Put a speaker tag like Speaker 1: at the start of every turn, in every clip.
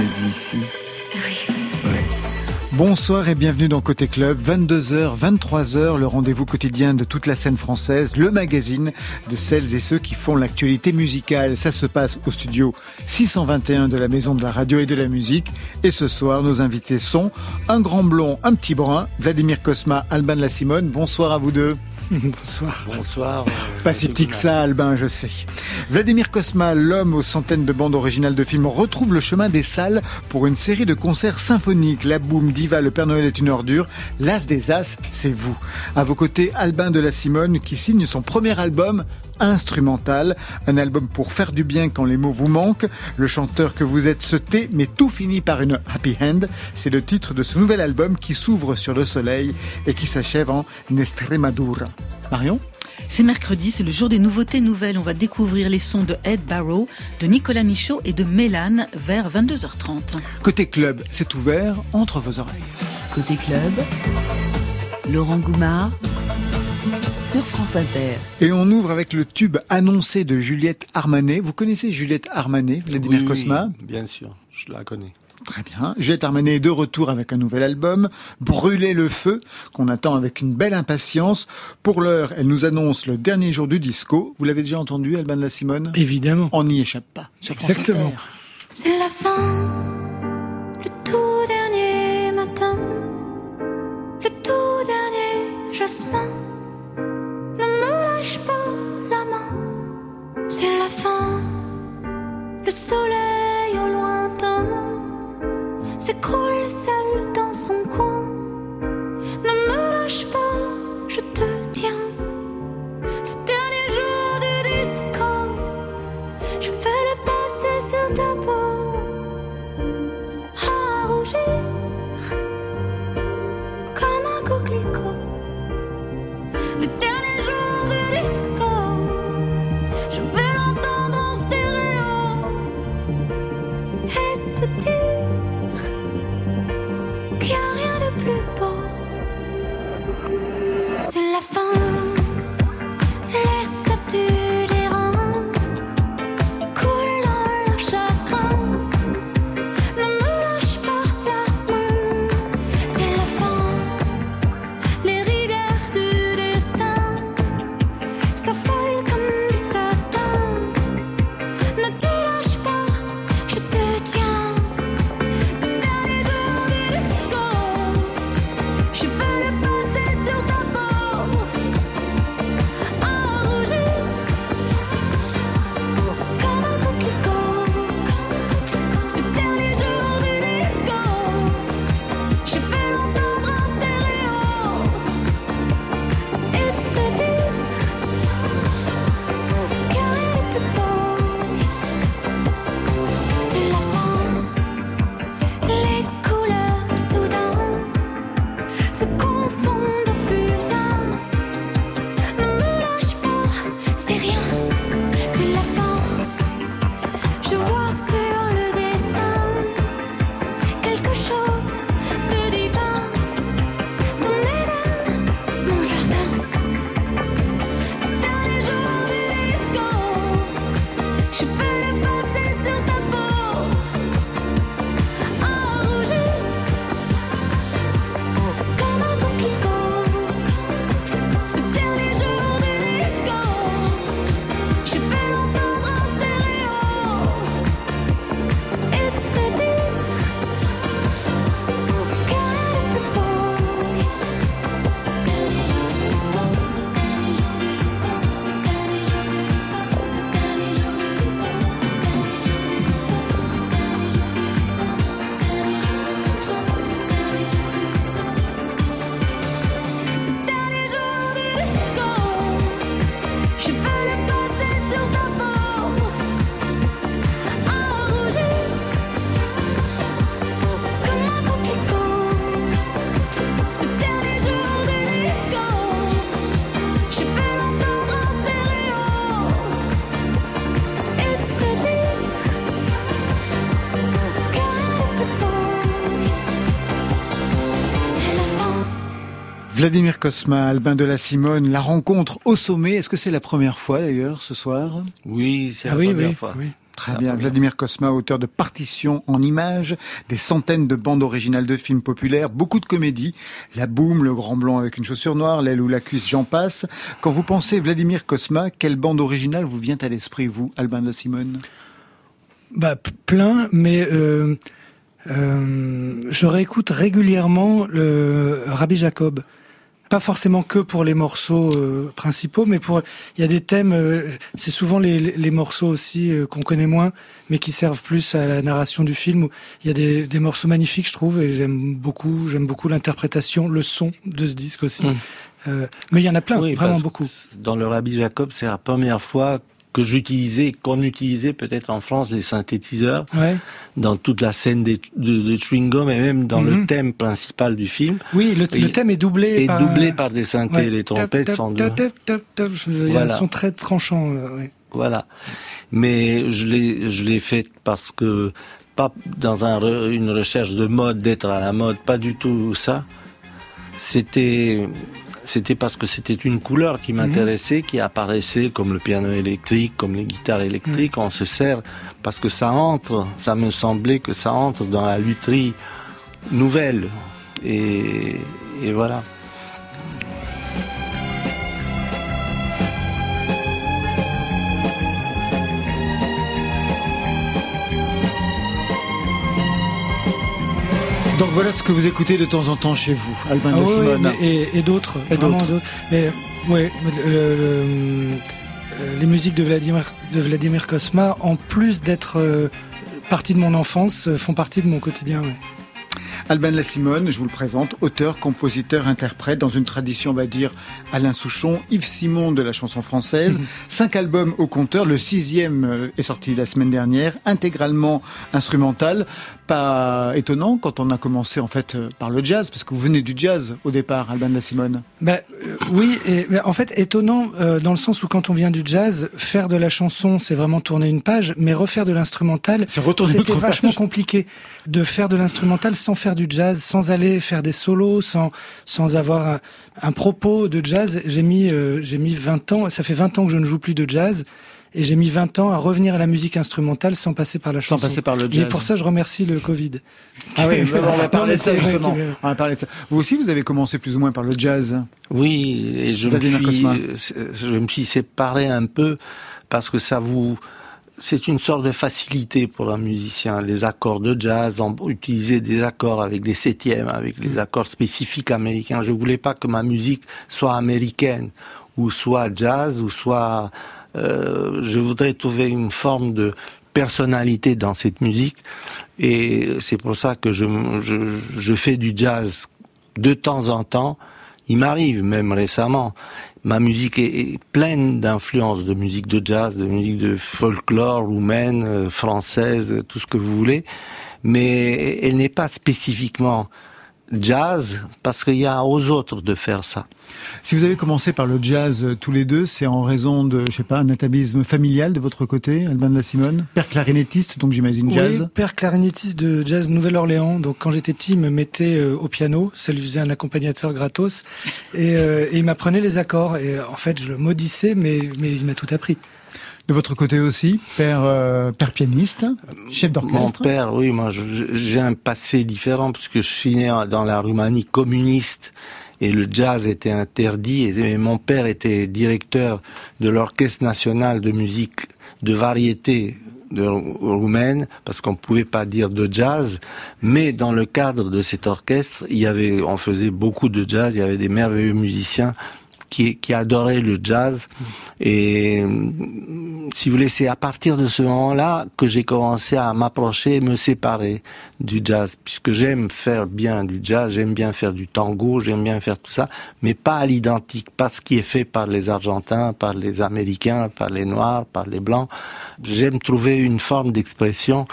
Speaker 1: Vous êtes ici
Speaker 2: Oui.
Speaker 3: Bonsoir et bienvenue dans Côté Club, 22h, 23h, le rendez-vous quotidien de toute la scène française, le magazine de celles et ceux qui font l'actualité musicale. Ça se passe au studio 621 de la Maison de la Radio et de la Musique. Et ce soir, nos invités sont un grand blond, un petit brun, Vladimir Cosma, Alban La Simone. Bonsoir à vous deux.
Speaker 4: Bonsoir.
Speaker 5: Bonsoir.
Speaker 3: Euh, Pas si petit que ça, Albin, je sais. Vladimir Kosma, l'homme aux centaines de bandes originales de films, retrouve le chemin des salles pour une série de concerts symphoniques. La Boom, Diva, Le Père Noël est une ordure. L'As des As, c'est vous. À vos côtés, Albin de la Simone, qui signe son premier album, instrumental, un album pour faire du bien quand les mots vous manquent. Le chanteur que vous êtes se tait, mais tout finit par une happy end. C'est le titre de ce nouvel album qui s'ouvre sur le soleil et qui s'achève en Nestremadura. Marion
Speaker 2: c'est mercredi, c'est le jour des nouveautés nouvelles. On va découvrir les sons de Ed Barrow, de Nicolas Michaud et de Mélane vers 22h30.
Speaker 3: Côté club, c'est ouvert entre vos oreilles.
Speaker 1: Côté club, Laurent Goumard sur France Inter.
Speaker 3: Et on ouvre avec le tube annoncé de Juliette Armanet. Vous connaissez Juliette Armanet, Vladimir
Speaker 5: oui,
Speaker 3: Cosma
Speaker 5: Bien sûr, je la connais.
Speaker 3: Très bien. Juliette Armanet est de retour avec un nouvel album, Brûler le feu, qu'on attend avec une belle impatience. Pour l'heure, elle nous annonce le dernier jour du disco. Vous l'avez déjà entendu, Alban de la Simone?
Speaker 4: Évidemment.
Speaker 3: On n'y échappe pas.
Speaker 4: Exactement.
Speaker 6: C'est la fin, le tout dernier matin, le tout dernier jasmin. C'est la fin, le soleil au lointain s'écroule
Speaker 3: Vladimir Cosma, Albin de la Simone, la rencontre au sommet. Est-ce que c'est la première fois d'ailleurs ce soir?
Speaker 5: Oui, c'est
Speaker 4: Ah
Speaker 5: la
Speaker 4: oui,
Speaker 5: première
Speaker 4: oui,
Speaker 5: fois.
Speaker 4: oui.
Speaker 3: Très bien. Vladimir Kosma, auteur de partitions en images, des centaines de bandes originales de films populaires, beaucoup de comédies. La boum, le grand blanc avec une chaussure noire, l'aile ou la cuisse, j'en passe. Quand vous pensez Vladimir Kosma, quelle bande originale vous vient à l'esprit, vous, Albin da Simone?
Speaker 4: Bah, plein, mais euh, euh, je réécoute régulièrement le Rabbi Jacob pas forcément que pour les morceaux euh, principaux, mais pour il y a des thèmes. Euh, c'est souvent les, les, morceaux aussi euh, qu'on connaît moins, mais qui servent plus à la narration du film. Il y a des, des morceaux magnifiques, je trouve, et j'aime beaucoup. J'aime beaucoup l'interprétation, le son de ce disque aussi. Mmh. mais il y en a plein, vraiment beaucoup.
Speaker 5: Dans le Rabbi Jacob, c'est la première fois que j'utilisais, qu'on utilisait peut-être en France les synthétiseurs dans toute la scène de, de chewing gum et même dans le mhm. thème principal du film.
Speaker 4: Oui, le, thème est doublé
Speaker 5: est par doublé par des synthés, les trompettes sont
Speaker 4: voilà. sont très tranchants. Euh,
Speaker 5: voilà, mais je l'ai je l'ai fait parce que pas dans un, une recherche de mode d'être à la mode, pas du tout ça. C'était c'était parce que c'était une couleur qui m'intéressait, qui apparaissait comme le piano électrique, comme les guitares électriques. On se sert parce que ça entre, ça me semblait que ça entre dans la lutherie nouvelle. Et, et voilà.
Speaker 3: Donc voilà ce que vous écoutez de temps en temps chez vous, Albin
Speaker 4: ah,
Speaker 3: de Simone.
Speaker 4: et, d'autres. Et d'autres. Mais ouais, les musiques de Vladimir, de Vladimir Kosma, en plus d'être euh, partie de mon enfance, euh, font partie de mon quotidien.
Speaker 3: Alban Simone, je vous le présente, auteur, compositeur, interprète dans une tradition, on va dire, Alain Souchon, Yves Simon de la chanson française. Mhm. Cinq albums au compteur, le sixième euh, est sorti la semaine dernière, intégralement instrumental. Pas étonnant quand on a commencé en fait euh, par le jazz, parce que vous venez du jazz au départ, Alban Simone.
Speaker 4: Ben, euh, oui, et, en fait étonnant dans le sens où quand on vient du jazz, faire de la chanson, c'est vraiment tourner une page, mais refaire de l'instrumental, c'était vachement compliqué de faire de l'instrumental sans faire du jazz, sans aller faire des solos, sans sans avoir un, propos de jazz. J'ai mis euh, j'ai mis 20 ans, ça fait 20 ans que je ne joue plus de jazz. Et j'ai mis 20 ans à revenir à la musique instrumentale sans passer par la chanson.
Speaker 3: Sans passer par le jazz.
Speaker 4: Et pour ça, je remercie le Covid.
Speaker 3: Ah oui, on va parler de ça justement. On va parler de ça. Vous aussi, vous avez commencé plus ou moins par le jazz.
Speaker 5: Oui, et je me, suis, je me suis séparé un peu parce que ça vous, c'est une sorte de facilité pour un musicien. Les accords de jazz, on utilisait des accords avec des septièmes, avec les mm. accords spécifiques américains. Je voulais pas que ma musique soit américaine, ou soit jazz, ou soit... Euh, je voudrais trouver une forme de personnalité dans cette musique. Et c'est pour ça que je, fais du jazz de temps en temps. Il m'arrive, même récemment, ma musique est, pleine d'influences de musique de jazz, de musique de folklore roumaine, euh, française, tout ce que vous voulez, mais elle n'est pas spécifiquement jazz parce qu'il y a aux autres de faire ça.
Speaker 3: Si vous avez commencé par le jazz euh, tous les deux, c'est en raison de, je sais pas, un atavisme familial de votre côté, Albin de la Simone? Père clarinettiste, donc j'imagine jazz
Speaker 4: Oui, père clarinettiste de jazz Nouvelle-Orléans. Donc quand j'étais petit, il me mettait euh, au piano, ça lui faisait un accompagnateur gratos, et, euh, et il m'apprenait les accords. Et en fait, je le maudissais, mais, mais il m'a tout appris.
Speaker 3: De votre côté aussi, père, euh, père pianiste, chef d'orchestre
Speaker 5: Mon père, oui, moi j'ai un passé différent puisque je suis né dans la Roumanie communiste et le jazz était interdit. Et mon père était directeur de l'Orchestre national de musique de variété de roumaine parce qu'on pouvait pas dire de jazz, mais dans le cadre de cet orchestre, il y avait, on faisait beaucoup de jazz, il y avait des merveilleux musiciens qui, qui adorait le jazz. Et si vous voulez, c'est à partir de ce moment-là que j'ai commencé à m'approcher, me séparer du jazz, puisque j'aime faire bien du jazz, j'aime bien faire du tango, j'aime bien faire tout ça, mais pas à l'identique, pas ce qui est fait par les Argentins, par les Américains, par les Noirs, par les Blancs. J'aime trouver une forme d'expression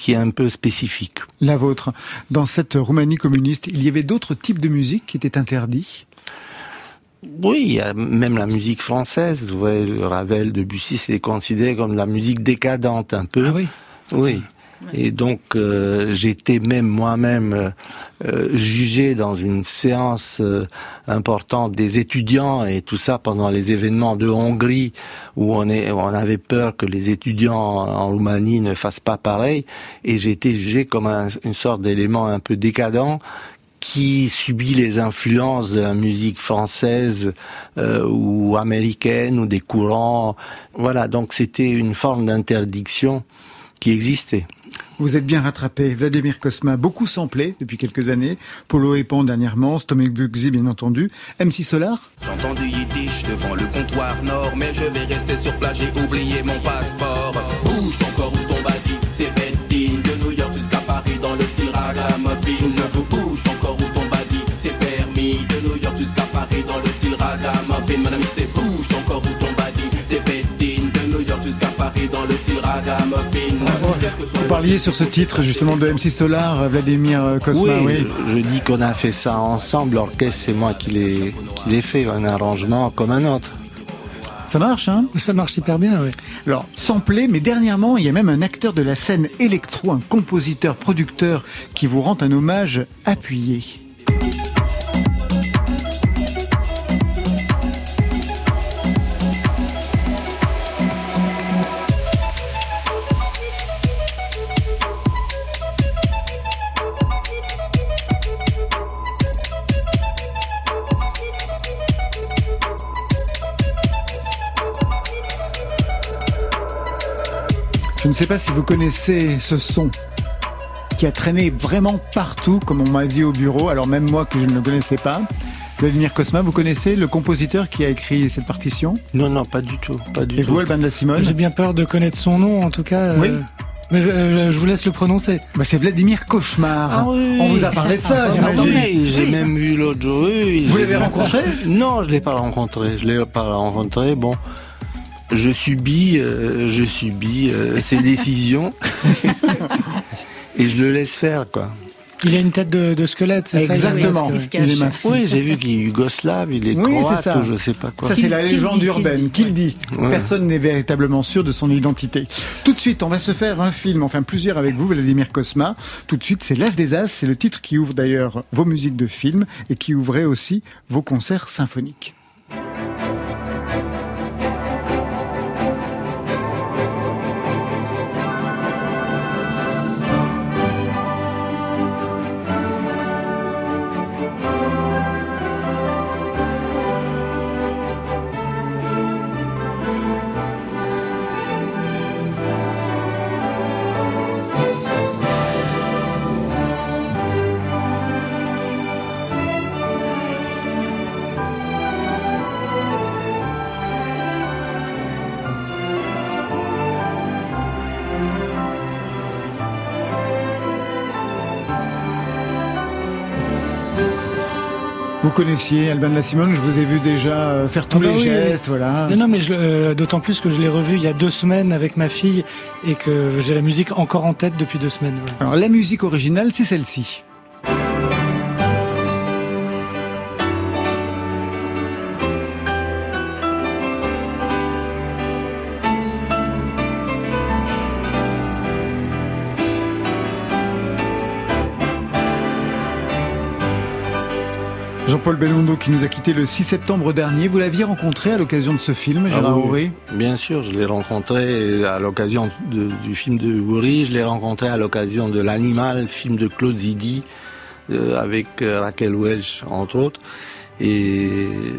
Speaker 5: qui est un peu spécifique.
Speaker 3: La vôtre. Dans cette Roumanie communiste, il y avait d'autres types de musique qui étaient interdits?
Speaker 5: Oui, même la musique française. Vous voyez, Ravel, Debussy, c'est considéré comme la musique décadente un peu.
Speaker 4: Ah oui.
Speaker 5: Oui. Et donc euh, j'étais même moi-même euh, jugé dans une séance importante des étudiants et tout ça pendant les événements de Hongrie où on, est, on avait peur que les étudiants en Roumanie ne fassent pas pareil. Et été jugé comme une sorte d'élément un peu décadent qui subit les influences de la musique française euh, ou américaine ou des courants. Voilà, donc c'était une forme d'interdiction qui existait.
Speaker 3: Vous êtes bien rattrapé. Vladimir Kosma, beaucoup samplé depuis quelques années. Polo Epan dernièrement, Stomach Bugsy bien entendu. MC Solar?
Speaker 7: J'entends du yiddish devant le comptoir nord, mais je vais rester sur place, j'ai oublié mon passeport. Bouge ton corps ou ton body, c'est ragamuffin. Mon ami, c'est bouge ton corps ou ton body, c'est Bedding, de New York jusqu'à Paris dans le style ragamuffin.
Speaker 3: Vous parliez sur ce titre justement de MC Solar, Vladimir Kosma, oui.
Speaker 5: Je dis qu'on a fait ça ensemble, l'orchestre c'est moi qui l'ai qui l'ai fait, un arrangement comme un autre.
Speaker 3: Ça marche, hein?
Speaker 4: Ça marche hyper bien, oui.
Speaker 3: Alors, samplé, mais dernièrement, il y a même un acteur de la scène électro, un compositeur, producteur, qui vous rend un hommage appuyé. Ne sais pas si vous connaissez ce son qui a traîné vraiment partout, comme on m'a dit au bureau, alors même moi que je ne le connaissais pas. Vladimir Cosma, vous connaissez le compositeur qui a écrit cette partition?
Speaker 5: Non, non, pas du tout. Pas du
Speaker 3: Et
Speaker 5: tout.
Speaker 3: vous, Alban de la Simone
Speaker 4: J'ai bien peur de connaître son nom, en tout cas.
Speaker 3: Oui.
Speaker 4: Mais je, je- je vous laisse le prononcer.
Speaker 3: bah, C'est Vladimir Cauchemar.
Speaker 5: Ah oui.
Speaker 3: On vous a parlé de ça,
Speaker 5: Ah,
Speaker 3: j'imagine.
Speaker 5: oui, J'ai même vu l'autre jour. oui,
Speaker 3: Vous l'avez rencontré?
Speaker 5: Non, je l'ai pas rencontré. Je l'ai pas rencontré. Bon, je subis, euh, je subis euh, ses décisions et je le laisse faire, quoi.
Speaker 4: Il a une tête de, de squelette, c'est ça
Speaker 3: Exactement.
Speaker 2: il
Speaker 3: est.
Speaker 5: Oui, j'ai vu qu'il est yougoslave, il est
Speaker 3: Oui, c'est
Speaker 5: croate
Speaker 3: ça.
Speaker 5: ou je sais pas quoi.
Speaker 3: Ça, c'est la légende
Speaker 2: dit, qu'il
Speaker 3: urbaine.
Speaker 2: dit,
Speaker 3: Qu'il dit
Speaker 5: Ouais.
Speaker 3: Personne n'est véritablement sûr de son identité. Tout de suite, on va se faire un film, enfin plusieurs avec vous, Vladimir Cosma. Tout de suite, c'est L'As des As. C'est le titre qui ouvre d'ailleurs vos musiques de films et qui ouvrait aussi vos concerts symphoniques. Vous connaissiez Alban de la Simone, je vous ai vu déjà euh, faire tous
Speaker 4: Ah bah
Speaker 3: les
Speaker 4: oui,
Speaker 3: gestes, voilà.
Speaker 4: Non, non, mais euh, d'autant plus que je l'ai revu il y a deux semaines avec ma fille et que j'ai la musique encore en tête depuis deux semaines. ouais.
Speaker 3: Alors la musique originale, c'est celle-ci. Jean-Paul Belmondo qui nous a quitté le 6 septembre dernier. Vous l'aviez rencontré à l'occasion de ce film,
Speaker 5: Ah
Speaker 3: Gérard
Speaker 5: oui,
Speaker 3: Auré
Speaker 5: Bien sûr, je l'ai rencontré à l'occasion du film de Goury, je l'ai rencontré à l'occasion de L'Animal, film de Claude Zidi, euh, avec euh, Raquel Welch, entre autres. Et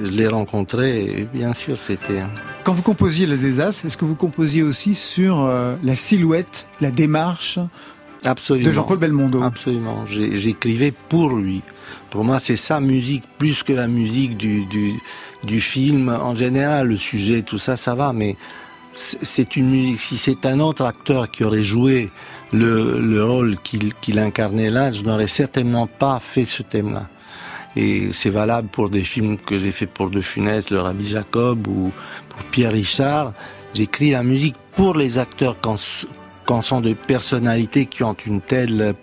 Speaker 5: je l'ai rencontré, et bien sûr, c'était...
Speaker 3: Quand vous composiez Les As, est-ce que vous composiez aussi sur euh, la silhouette, la démarche
Speaker 5: Absolument.
Speaker 3: de Jean-Paul Belmondo
Speaker 5: Absolument. J'écrivais pour lui. Pour moi, c'est sa musique plus que la musique du, du, du film. En général, le sujet, tout ça, ça va, mais c'est une musique. Si c'est un autre acteur qui aurait joué le, le rôle qu'il qu'il incarnait là, je n'aurais certainement pas fait ce thème-là. Et c'est valable pour des films que j'ai fait pour De Funès, Le Rabbi Jacob ou pour Pierre Richard. J'écris la musique pour les acteurs quand, quand sont des personnalités qui ont une telle,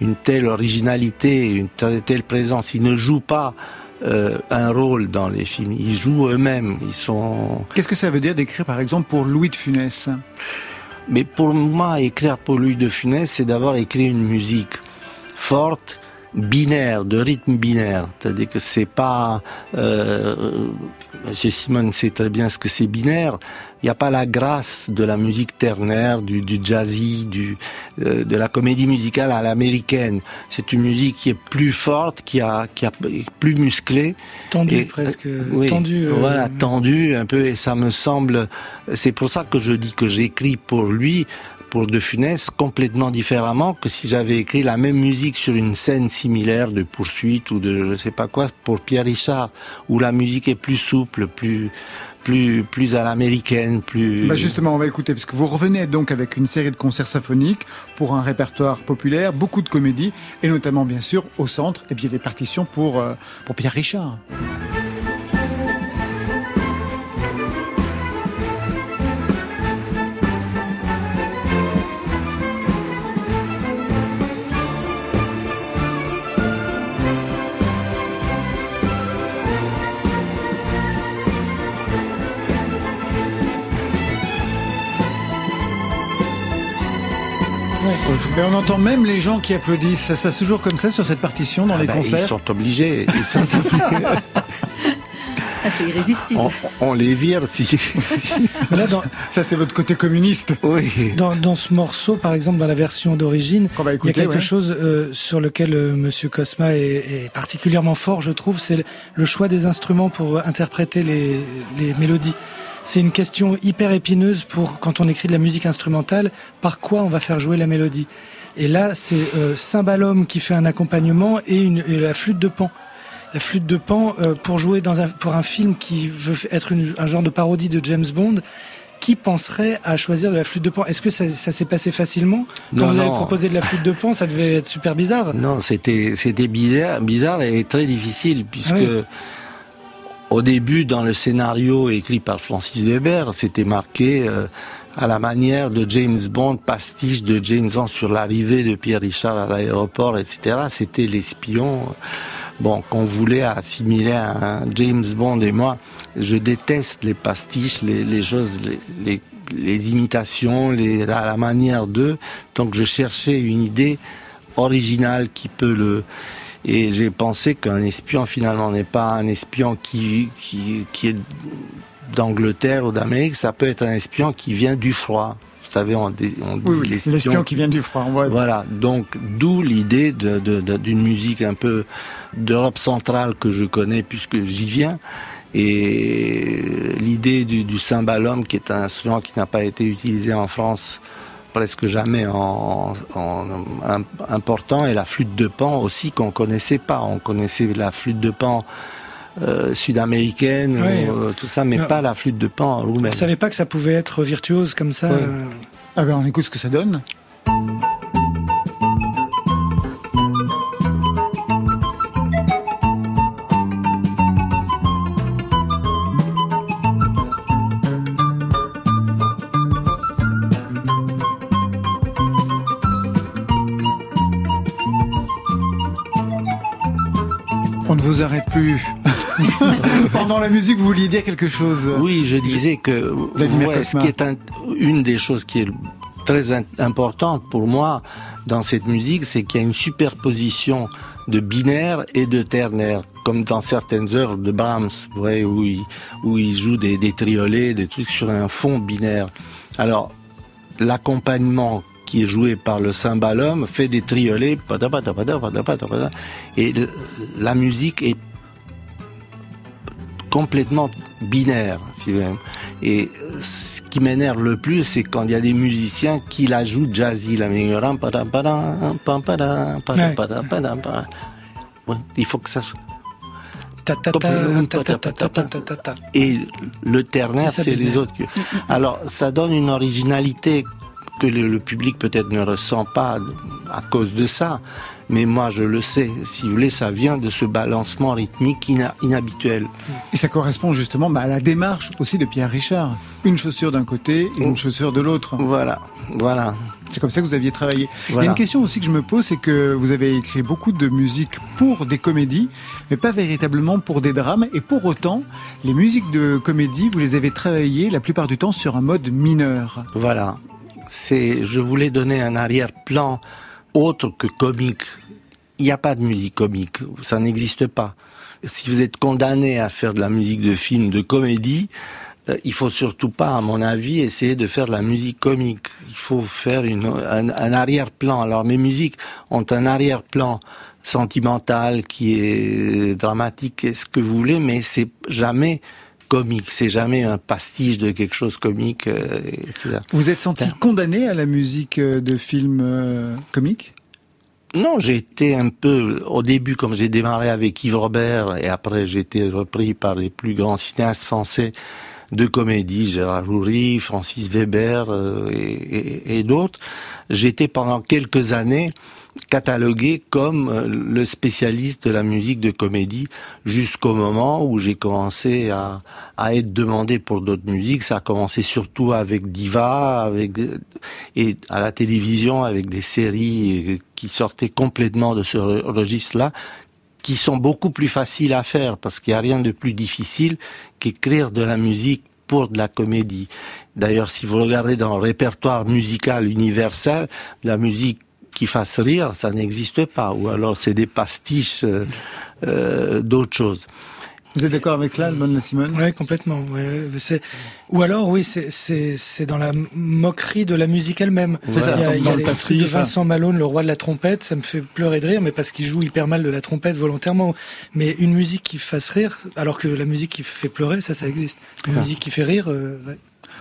Speaker 5: une telle originalité, une telle, présence. Ils ne jouent pas euh, un rôle dans les films, ils jouent eux-mêmes. Ils sont
Speaker 3: Qu'est-ce que ça veut dire d'écrire par exemple pour Louis de Funès?
Speaker 5: Mais pour moi, écrire pour Louis de Funès, c'est d'abord écrire une musique forte, binaire, de rythme binaire. C'est-à-dire que c'est pas... Euh, Monsieur Simone sait très bien ce que c'est binaire. Il n'y a pas la grâce de la musique ternaire, du, du jazzy, du, euh, de la comédie musicale à l'américaine. C'est une musique qui est plus forte, qui a, qui a plus musclée.
Speaker 4: Tendue presque.
Speaker 5: Oui,
Speaker 4: tendue.
Speaker 5: Euh, voilà, tendue un peu. Et ça me semble. C'est pour ça que je dis que j'écris pour lui pour De Funès complètement différemment que si j'avais écrit la même musique sur une scène similaire de poursuite ou de je sais pas quoi pour Pierre Richard, où la musique est plus souple, plus plus plus à l'américaine, plus.
Speaker 3: Bah justement, on va écouter parce que vous revenez donc avec une série de concerts symphoniques pour un répertoire populaire, beaucoup de comédies et notamment bien sûr au centre et bien des partitions pour euh, pour Pierre Richard. Et on entend même les gens qui applaudissent. Ça se passe toujours comme ça sur cette partition dans
Speaker 5: Ah
Speaker 3: les
Speaker 5: bah,
Speaker 3: concerts.
Speaker 5: Ils sont obligés. Ils sont obligés.
Speaker 2: Ah, c'est irrésistible.
Speaker 5: on, on les vire si. si-
Speaker 4: Mais Là, dans,
Speaker 3: Ça, c'est votre côté communiste.
Speaker 5: Oui.
Speaker 4: dans, dans ce morceau, par exemple, dans la version d'origine, il y a quelque
Speaker 3: ouais.
Speaker 4: chose euh, sur lequel euh, Monsieur Cosma est, est particulièrement fort, je trouve, c'est le- le choix des instruments pour interpréter les, les mélodies. C'est une question hyper épineuse pour quand on écrit de la musique instrumentale, par quoi on va faire jouer la mélodie. Et là, c'est euh, Cymbalum qui fait un accompagnement et, une, et la flûte de pan. La flûte de pan euh, pour jouer dans un, pour un film qui veut être une- un genre de parodie de James Bond. Qui penserait à choisir de la flûte de pan? Est-ce que ça, ça s'est passé facilement? Quand
Speaker 5: Non,
Speaker 4: vous avez
Speaker 5: non.
Speaker 4: proposé de la flûte de pan, ça devait être super bizarre.
Speaker 5: Non, c'était c'était bizarre, bizarre et très difficile puisque
Speaker 4: Ah oui.
Speaker 5: Au début dans le scénario écrit par Francis Weber, c'était marqué euh, à la manière de James Bond, pastiche de James Bond sur l'arrivée de Pierre Richard à l'aéroport, etc. C'était l'espion. Bon, qu'on voulait assimiler à James Bond et moi, je déteste les pastiches, les, choses, les, les imitations, les, à la manière d'eux. Donc je cherchais une idée originale qui peut le et j'ai pensé qu'un espion finalement n'est pas un espion qui qui, qui est d'Angleterre ou d'Amérique, ça peut être un espion qui vient du froid. Vous savez, on, dit-
Speaker 3: Oui,
Speaker 5: l'espion
Speaker 3: l'espion qui vient du froid. Ouais.
Speaker 5: voilà, donc d'où l'idée de- de- de- d'une musique un peu d'Europe centrale que je connais puisque j'y viens. Et l'idée du, du cymbalum, qui est un instrument qui n'a pas été utilisé en France presque jamais en, en- en- important, et la flûte de pan aussi qu'on connaissait pas. On connaissait la flûte de pan euh, sud-américaine,
Speaker 4: Oui.
Speaker 5: euh, tout ça, mais
Speaker 4: Non.
Speaker 5: pas la flûte de pan roumaine.
Speaker 4: savais pas que ça pouvait être virtuose comme ça.
Speaker 5: Ouais.
Speaker 4: euh.
Speaker 3: Ah ben, on écoute ce que ça donne. Vous arrête plus. Pendant la musique, vous vouliez dire quelque chose.
Speaker 5: Oui, je disais que ouais, ce qui est un- une des choses qui est très in- importante pour moi dans cette musique, c'est qu'il y a une superposition de binaire et de ternaire, comme dans certaines œuvres de Brahms, il, où il joue des, des triolets, des trucs sur un fond binaire. Alors, l'accompagnement qui est joué par le cymbalum, fait des triolets, et la musique est complètement binaire, si même. Et ce qui m'énerve le plus, c'est quand il y a des musiciens qui la jouent jazzy, Il faut que ça soit. Et le ternaire,
Speaker 4: c'est
Speaker 5: les autres. Alors, ça donne une originalité que le, public peut-être ne ressent pas à cause de ça. Mais moi, je le sais. Si vous voulez, ça vient de ce balancement rythmique ina- inhabituel.
Speaker 3: Et ça correspond justement bah, à la démarche aussi de Pierre Richard. Une chaussure d'un côté et une
Speaker 5: Oh.
Speaker 3: chaussure de l'autre.
Speaker 5: Voilà, voilà.
Speaker 3: C'est comme ça que vous aviez travaillé. Il y a une question aussi que je me pose, c'est que vous avez écrit beaucoup de musique pour des comédies, mais pas véritablement pour des drames. Et pour autant, les musiques de comédie, vous les avez travaillées la plupart du temps sur un mode mineur.
Speaker 5: Voilà. C'est, je voulais donner un arrière-plan autre que comique. Il n'y a pas de musique comique, ça n'existe pas. Si vous êtes condamné à faire de la musique de film, de comédie, euh, il faut surtout pas, à mon avis, essayer de faire de la musique comique. Il faut faire une, un, arrière-plan. Alors mes musiques ont un arrière-plan sentimental qui est dramatique, ce que vous voulez, mais c'est jamais comique, c'est jamais un pastiche de quelque chose comique, euh, etc.
Speaker 3: Vous êtes senti condamné à la musique euh, de film euh, comique
Speaker 5: Non, j'ai été un peu, au début, comme j'ai démarré avec Yves Robert, et après j'ai été repris par les plus grands cinéastes français de comédie, Gérard Roury, Francis Weber euh, et, et- et d'autres, j'étais pendant quelques années catalogué comme euh, le spécialiste de la musique de comédie jusqu'au moment où j'ai commencé à, à être demandé pour d'autres musiques. Ça a commencé surtout avec Diva, avec et à la télévision avec des séries euh, qui sortaient complètement de ce re- registre-là qui sont beaucoup plus faciles à faire parce qu'il n'y a rien de plus difficile qu'écrire de la musique pour de la comédie. D'ailleurs, si vous regardez dans le répertoire musical universel, la musique qui fasse rire, ça n'existe pas. Ou alors c'est des pastiches euh, euh, d'autres choses.
Speaker 3: Vous êtes d'accord avec cela, Mona Simone
Speaker 4: Ouais, complètement. ouais. C'est ou alors oui, c'est c'est c'est dans la moquerie de la musique elle-même.
Speaker 3: C'est ça,
Speaker 4: Il y a, il y a
Speaker 3: le
Speaker 4: les
Speaker 3: pastiche,
Speaker 4: de Vincent Malone, le roi de la trompette, ça me fait pleurer de rire, mais parce qu'il joue hyper mal de la trompette volontairement. Mais une musique qui fasse rire, alors que la musique qui fait pleurer, ça, ça existe. Une
Speaker 3: Ah.
Speaker 4: musique qui fait rire. euh, ouais.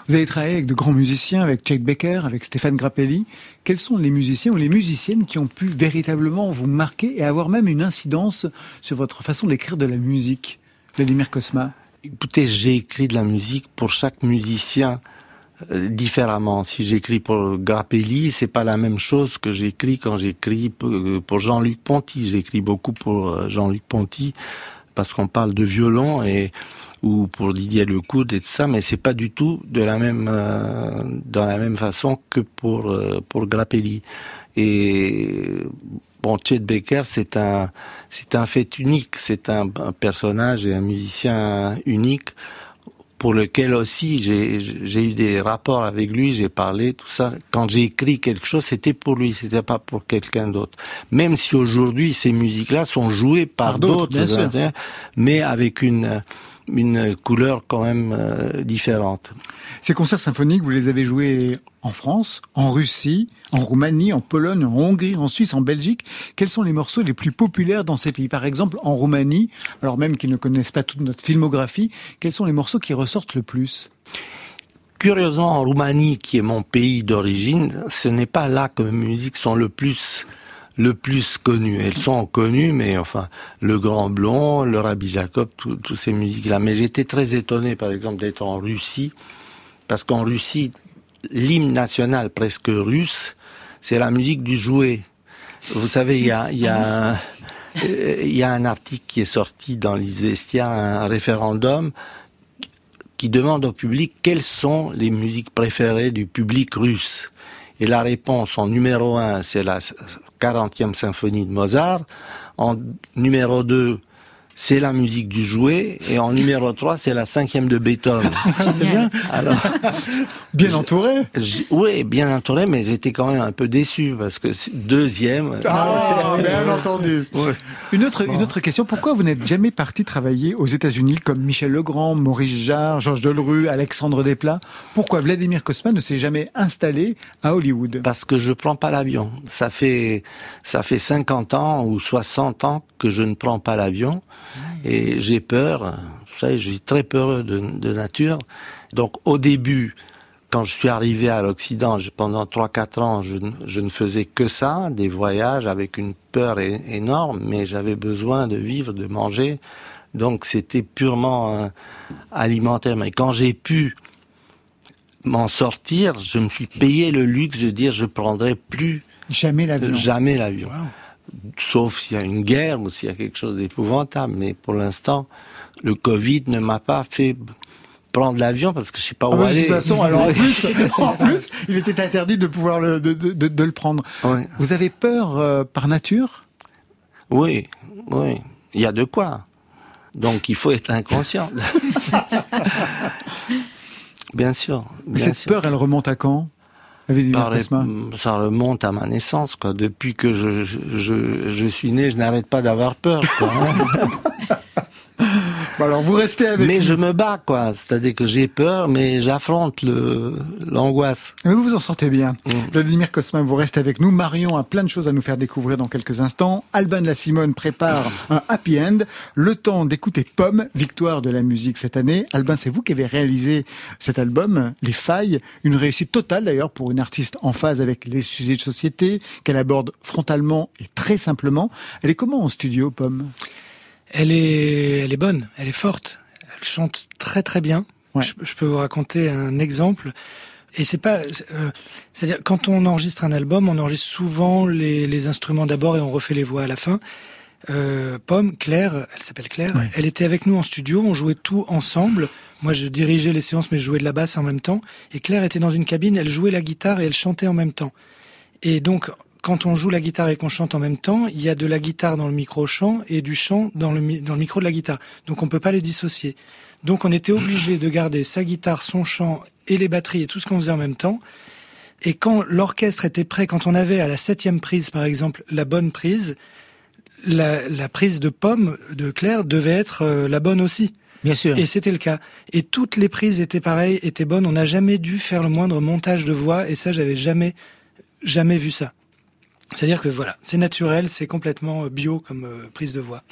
Speaker 3: Vous avez travaillé avec de grands musiciens, avec Chet Baker, avec Stéphane Grappelli. Quels sont les musiciens ou les musiciennes qui ont pu véritablement vous marquer et avoir même une incidence sur votre façon d'écrire de la musique Vladimir Kosma?
Speaker 5: Écoutez, j'ai écrit de la musique pour chaque musicien euh, différemment. Si j'écris pour Grappelli, c'est pas la même chose que j'écris quand j'écris pour, euh, pour Jean-Luc Ponty. J'écris beaucoup pour euh, Jean-Luc Ponty parce qu'on parle de violon et ou pour Didier Lecoud et tout ça, mais c'est pas du tout de la même euh, dans la même façon que pour euh, pour Grappelli. Et bon, Chet Baker, c'est un c'est un fait unique, c'est un, un personnage et un musicien unique pour lequel aussi j'ai j'ai eu des rapports avec lui, j'ai parlé tout ça. Quand j'ai écrit quelque chose, c'était pour lui, c'était pas pour quelqu'un d'autre. Même si aujourd'hui ces musiques-là sont jouées par,
Speaker 3: Par d'autres,
Speaker 5: d'autres, mais avec une une couleur quand même euh, différente.
Speaker 3: Ces concerts symphoniques, vous les avez joués en France, en Russie, en Roumanie, en Pologne, en Hongrie, en Suisse, en Belgique. Quels sont les morceaux les plus populaires dans ces pays? Par exemple, en Roumanie, alors même qu'ils ne connaissent pas toute notre filmographie, quels sont les morceaux qui ressortent le plus?
Speaker 5: Curieusement, en Roumanie, qui est mon pays d'origine, ce n'est pas là que mes musiques sont le plus le plus connues. Elles sont connues, mais enfin, le Grand Blond, le Rabbi Jacob, toutes ces musiques-là. Mais j'étais très étonné, par exemple, d'être en Russie, parce qu'en Russie, l'hymne national presque russe, c'est la musique du jouet. Vous savez, il y a, y a, un, il y a un article qui est sorti dans l'Izvestia, un référendum, qui demande au public quelles sont les musiques préférées du public russe. Et la réponse en numéro un, c'est la 40e symphonie de Mozart. En numéro 2, c'est la musique du jouet. Et en numéro 3, c'est la cinquième de Beethoven.
Speaker 3: C'est bien,
Speaker 5: Alors,
Speaker 3: bien entouré.
Speaker 5: oui, bien entouré, mais j'étais quand même un peu déçu parce que deuxième.
Speaker 3: Ah, bien entendu.
Speaker 5: Ouais.
Speaker 3: Une autre, une autre question. Pourquoi vous n'êtes jamais parti travailler aux États-Unis comme Michel Legrand, Maurice Jarre, Georges Delerue, Alexandre Desplat? Pourquoi Vladimir Kosma ne s'est jamais installé à Hollywood?
Speaker 5: Parce que je prends pas l'avion. Ça fait, ça fait 50 ans ou 60 ans que je ne prends pas l'avion. Et j'ai peur. Vous savez, j'ai très peur de, de nature. Donc, au début, quand je suis arrivé à l'Occident, pendant 3-4 ans, je, ne- je ne faisais que ça, des voyages avec une peur énorme, mais j'avais besoin de vivre, de manger. Donc, c'était purement euh, alimentaire. Mais quand j'ai pu m'en sortir, je me suis payé le luxe de dire je prendrai plus
Speaker 3: Jamais l'avion.
Speaker 5: jamais l'avion. Sauf s'il y a une guerre ou s'il y a quelque chose d'épouvantable. Mais pour l'instant, le Covid ne m'a pas fait prendre l'avion parce que je sais pas
Speaker 3: Ah
Speaker 5: où
Speaker 3: de
Speaker 5: aller.
Speaker 3: toute façon, alors en plus, en plus, il était interdit de pouvoir le, de, de- de- de le prendre. Vous avez peur euh, par nature?
Speaker 5: Oui, oui, il y a de quoi. Donc il faut être inconscient. bien sûr,
Speaker 3: Mais cette
Speaker 5: sûr.
Speaker 3: peur, elle remonte à quand?
Speaker 5: Ça remonte à ma naissance, quoi. Depuis que je, je, je, suis né, je n'arrête pas d'avoir peur, quoi.
Speaker 3: alors vous restez avec
Speaker 5: Mais je me bats, quoi. C'est-à-dire que j'ai peur, mais j'affronte le l'angoisse.
Speaker 3: Mais vous vous en sortez bien. Mm. Vladimir Cosma, vous restez avec nous. Marion a plein de choses à nous faire découvrir dans quelques instants. Alban La Simone prépare un happy end. Le temps d'écouter Pomme, victoire de la musique cette année. Alban, c'est vous qui avez réalisé cet album, Les Failles. Une réussite totale d'ailleurs pour une artiste en phase avec les sujets de société, qu'elle aborde frontalement et très simplement. Elle est comment en studio, Pomme?
Speaker 4: Elle est, elle est bonne, elle est forte, elle chante très très bien. Je, peux vous raconter un exemple. Et c'est pas, euh, c'est-à-dire quand on enregistre un album, on enregistre souvent les, les instruments d'abord et on refait les voix à la fin. Euh, Pomme, Claire, elle s'appelle Claire, elle était avec nous en studio, on jouait tout ensemble. Moi, je dirigeais les séances, mais je jouais de la basse en même temps. Et Claire était dans une cabine, elle jouait la guitare et elle chantait en même temps. Et donc, quand on joue la guitare et qu'on chante en même temps, il y a de la guitare dans le micro-chant et du chant dans le, dans le micro de la guitare. Donc on peut pas les dissocier. Donc on était obligé de garder sa guitare, son chant et les batteries et tout ce qu'on faisait en même temps. Et quand l'orchestre était prêt, quand on avait à la septième prise, par exemple, la bonne prise, la, la prise de pomme de Claire devait être euh, la bonne aussi.
Speaker 3: Bien sûr.
Speaker 4: Et c'était le cas. Et toutes les prises étaient pareilles, étaient bonnes. On n'a jamais dû faire le moindre montage de voix. Et ça, j'avais jamais, jamais vu ça. C'est-à-dire que voilà, c'est naturel, c'est complètement euh, bio comme euh, prise
Speaker 8: de voix.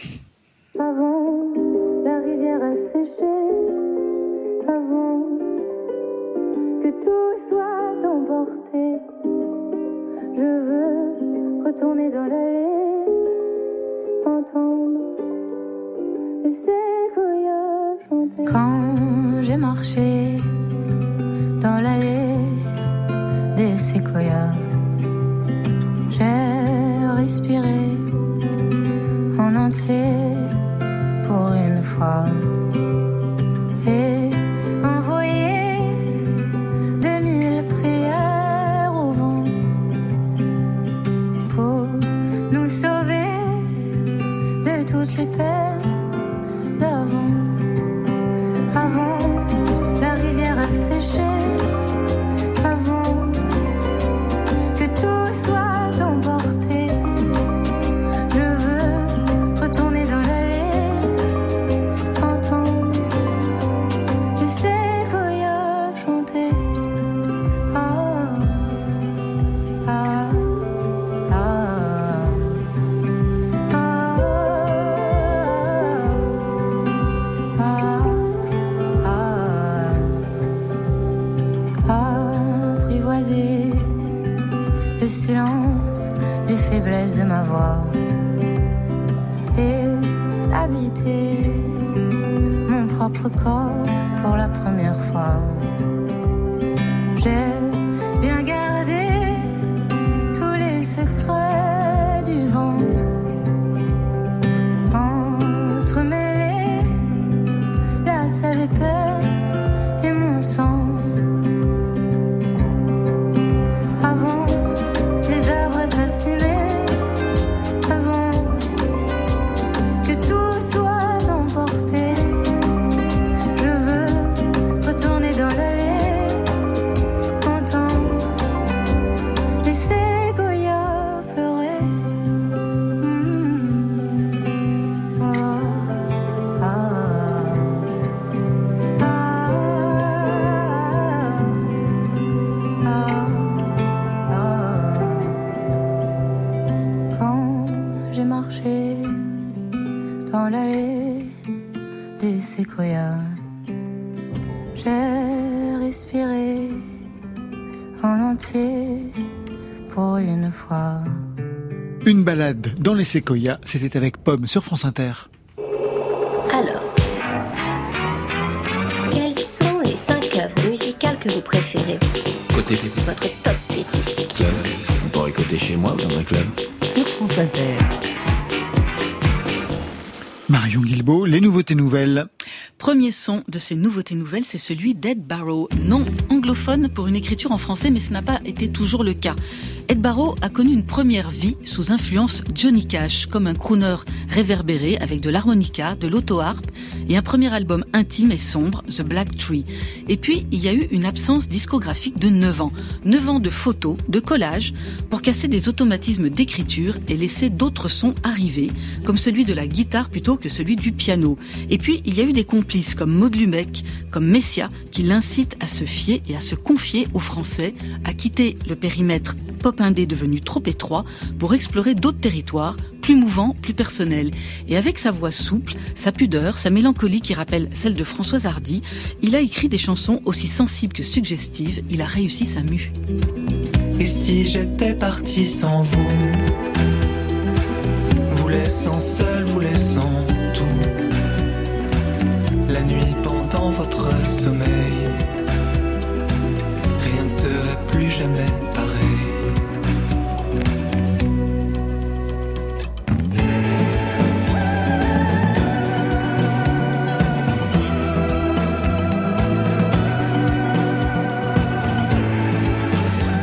Speaker 8: Les
Speaker 3: séquoias, c'était avec Pomme sur France Inter.
Speaker 9: Alors, quelles sont les cinq œuvres musicales que vous préférez
Speaker 10: Côté
Speaker 9: Votre top des disques.
Speaker 10: on pourrait côté chez moi dans un club.
Speaker 1: Sur France Inter.
Speaker 3: Marion Guilbault, les nouveautés nouvelles.
Speaker 2: Premier son de ces nouveautés nouvelles, c'est celui d'Ed Barrow, non anglophone pour une écriture en français, mais ce n'a pas été toujours le cas. Ed Barrow a connu une première vie sous influence Johnny Cash, comme un crooner réverbéré avec de l'harmonica, de l'auto-harpe et un premier album intime et sombre, The Black Tree. Et puis, il y a eu une absence discographique de 9 ans. 9 ans de photos, de collages, pour casser des automatismes d'écriture et laisser d'autres sons arriver, comme celui de la guitare plutôt que celui du piano. Et puis, il y a eu des comme Maud comme Messia, qui l'incitent à se fier et à se confier aux Français, à quitter le périmètre pop indé devenu trop étroit pour explorer d'autres territoires, plus mouvants, plus personnels. Et avec sa voix souple, sa pudeur, sa mélancolie qui rappelle celle de Françoise Hardy, il a écrit des chansons aussi sensibles que suggestives, il a réussi sa mue.
Speaker 11: Et si j'étais parti sans vous, vous laissant seul, vous laissant la nuit pendant votre sommeil, rien ne serait plus jamais pareil.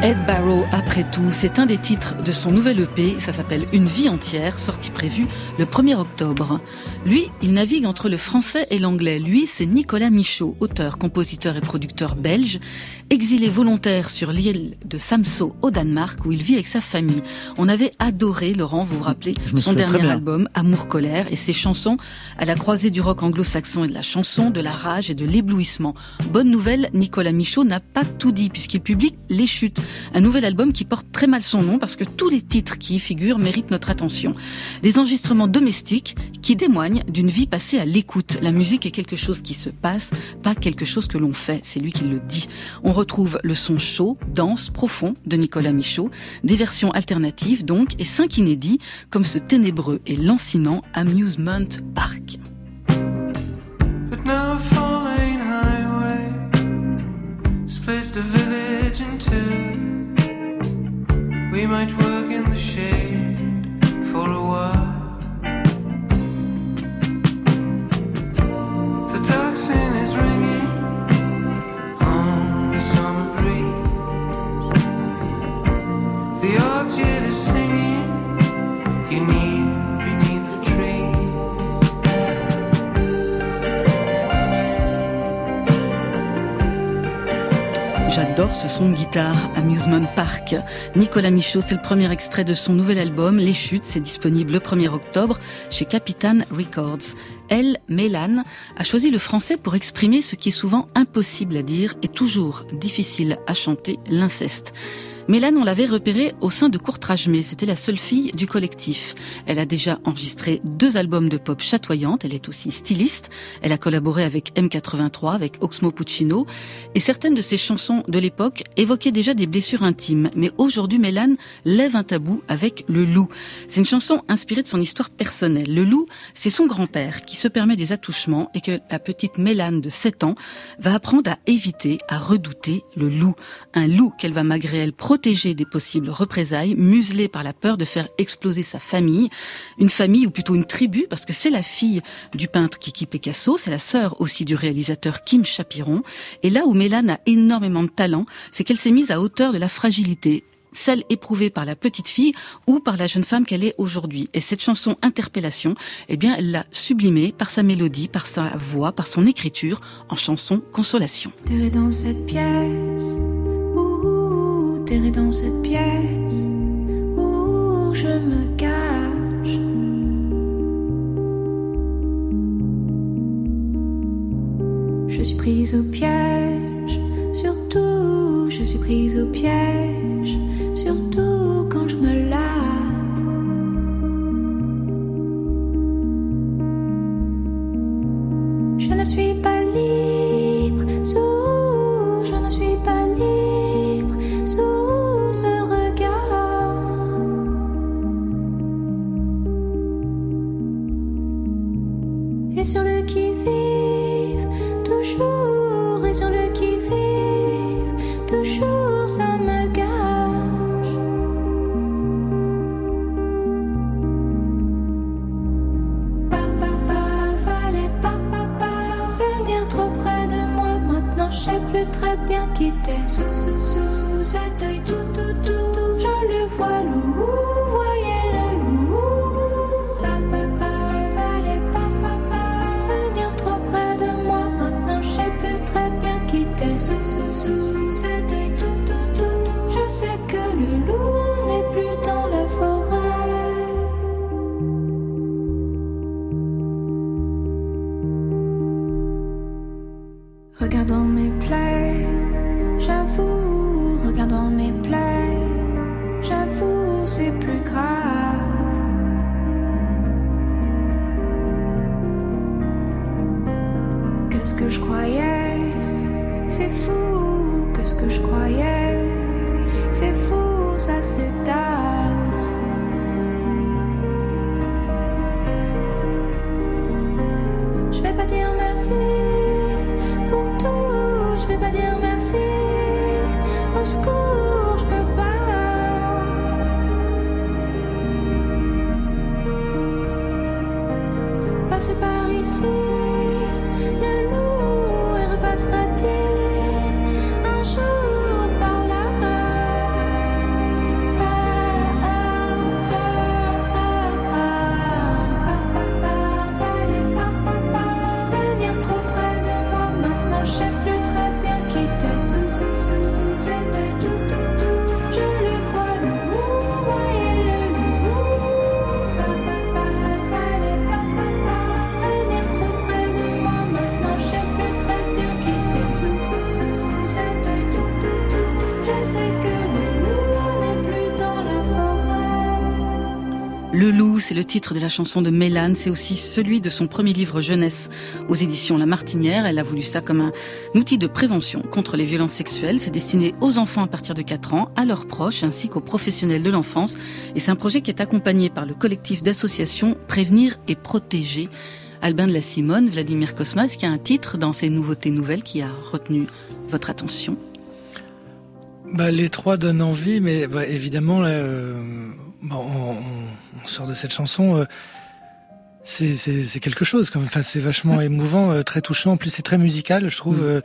Speaker 2: Ed Barrow, après tout, c'est un des titres de son nouvel EP, ça s'appelle Une vie entière, sortie prévue le 1er octobre. Lui, il navigue entre le français et l'anglais. Lui, c'est Nicolas Michaud, auteur, compositeur et producteur belge, exilé volontaire sur l'île de Samso au Danemark où il vit avec sa famille. On avait adoré, Laurent, vous vous rappelez, son dernier album, Amour-colère, et ses chansons à la croisée du rock anglo-saxon et de la chanson, de la rage et de l'éblouissement. Bonne nouvelle, Nicolas Michaud n'a pas tout dit puisqu'il publie Les Chutes, un nouvel album qui porte très mal son nom parce que tous les titres qui y figurent méritent notre attention. Des enregistrements domestiques qui témoignent d'une vie passée à l'écoute. La musique est quelque chose qui se passe, pas quelque chose que l'on fait. C'est lui qui le dit. On retrouve le son chaud, dense, profond de Nicolas Michaud, des versions alternatives donc, et cinq inédits comme ce ténébreux et lancinant Amusement Park.
Speaker 11: We might work in the shade for a while.
Speaker 2: Ce son guitare, Amusement Park. Nicolas Michaud, c'est le premier extrait de son nouvel album, Les Chutes. C'est disponible le 1er octobre chez Capitan Records. Elle, Mélane, a choisi le français pour exprimer ce qui est souvent impossible à dire et toujours difficile à chanter, l'inceste. Mélane, on l'avait repérée au sein de Courtrage-Mais. C'était la seule fille du collectif. Elle a déjà enregistré deux albums de pop chatoyantes. Elle est aussi styliste. Elle a collaboré avec M83, avec Oxmo Puccino. Et certaines de ses chansons de l'époque évoquaient déjà des blessures intimes. Mais aujourd'hui, Mélane lève un tabou avec Le Loup. C'est une chanson inspirée de son histoire personnelle. Le Loup, c'est son grand-père qui se permet des attouchements et que la petite Mélane de 7 ans va apprendre à éviter, à redouter le loup. Un loup qu'elle va malgré elle protégée des possibles représailles, muselée par la peur de faire exploser sa famille, une famille ou plutôt une tribu, parce que c'est la fille du peintre Kiki Picasso, c'est la sœur aussi du réalisateur Kim Chapiron. Et là où Mélane a énormément de talent, c'est qu'elle s'est mise à hauteur de la fragilité celle éprouvée par la petite fille ou par la jeune femme qu'elle est aujourd'hui. Et cette chanson Interpellation, eh bien, elle l'a sublimée par sa mélodie, par sa voix, par son écriture en chanson Consolation.
Speaker 8: Dans cette pièce, où je me cache. Je suis prise au piège, surtout je suis prise au piège, surtout
Speaker 2: titre de la chanson de Mélane, c'est aussi celui de son premier livre jeunesse aux éditions La Martinière. Elle a voulu ça comme un outil de prévention contre les violences sexuelles. C'est destiné aux enfants à partir de 4 ans, à leurs proches ainsi qu'aux professionnels de l'enfance. Et c'est un projet qui est accompagné par le collectif d'associations Prévenir et Protéger. Albin de la Simone, Vladimir Kosma, est-ce qu'il y a un titre dans ces nouveautés nouvelles qui a retenu votre attention?
Speaker 4: Bah, les trois donnent envie, mais bah, évidemment, euh, bon, on, on sort de cette chanson. euh, c'est quelque chose, quand même. Enfin, c'est vachement émouvant, euh, très touchant. En plus, c'est très musical, je trouve. euh,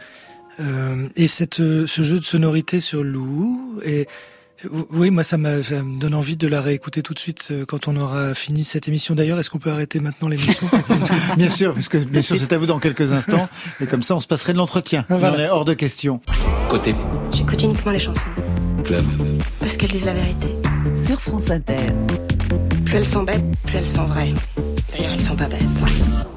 Speaker 4: euh, et cette, ce jeu de sonorité sur Lou, et oui, moi, ça, m'a- ça me donne envie de la réécouter tout de suite euh, quand on aura fini cette émission. D'ailleurs, est-ce qu'on peut arrêter maintenant l'émission
Speaker 3: Bien sûr, parce que bien sûr, c'est à vous dans quelques instants. Et comme ça, on se passerait de l'entretien. Il
Speaker 4: Voilà.
Speaker 3: est hors de question.
Speaker 10: Côté
Speaker 9: J'écoute uniquement les chansons.
Speaker 10: club.
Speaker 9: Parce qu'elles disent la vérité.
Speaker 1: Sur France Inter.
Speaker 9: Plus elles sont bêtes, plus elles sont vraies. D'ailleurs, elles sont pas bêtes.